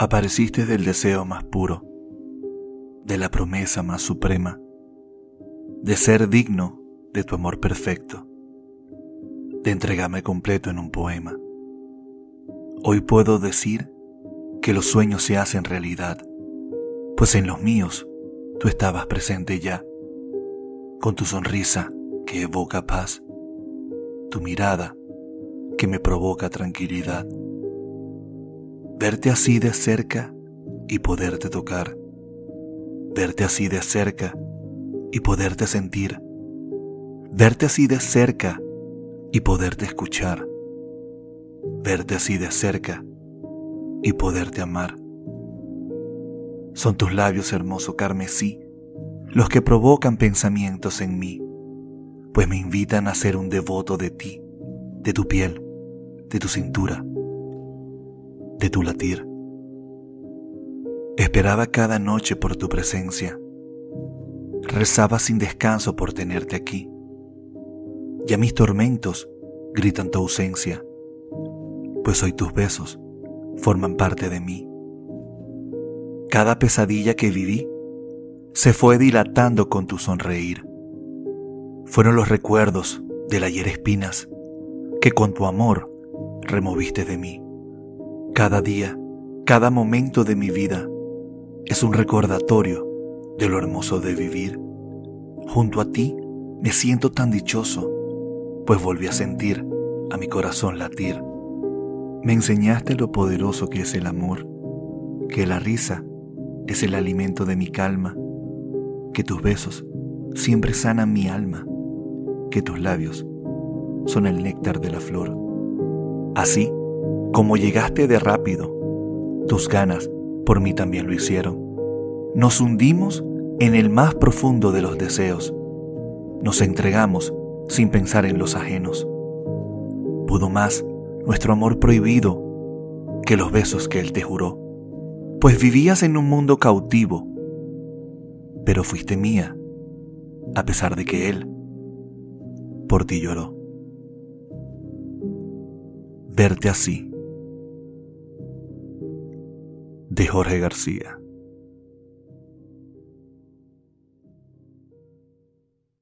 Apareciste del deseo más puro, de la promesa más suprema, de ser digno de tu amor perfecto, de entregarme completo en un poema. Hoy puedo decir que los sueños se hacen realidad, pues en los míos tú estabas presente ya, con tu sonrisa que evoca paz, tu mirada que me provoca tranquilidad Verte así de cerca y poderte tocar. Verte así de cerca y poderte sentir. Verte así de cerca y poderte escuchar. Verte así de cerca y poderte amar. Son tus labios hermoso carmesí los que provocan pensamientos en mí, pues me invitan a ser un devoto de ti, de tu piel, de tu cintura de tu latir. Esperaba cada noche por tu presencia. Rezaba sin descanso por tenerte aquí. Ya mis tormentos gritan tu ausencia, pues hoy tus besos forman parte de mí. Cada pesadilla que viví se fue dilatando con tu sonreír. Fueron los recuerdos del ayer espinas que con tu amor removiste de mí. Cada día, cada momento de mi vida es un recordatorio de lo hermoso de vivir. Junto a ti me siento tan dichoso, pues volví a sentir a mi corazón latir. Me enseñaste lo poderoso que es el amor, que la risa es el alimento de mi calma, que tus besos siempre sanan mi alma, que tus labios son el néctar de la flor. Así, como llegaste de rápido, tus ganas por mí también lo hicieron. Nos hundimos en el más profundo de los deseos. Nos entregamos sin pensar en los ajenos. Pudo más nuestro amor prohibido que los besos que él te juró, pues vivías en un mundo cautivo, pero fuiste mía, a pesar de que él por ti lloró. Verte así de Jorge García.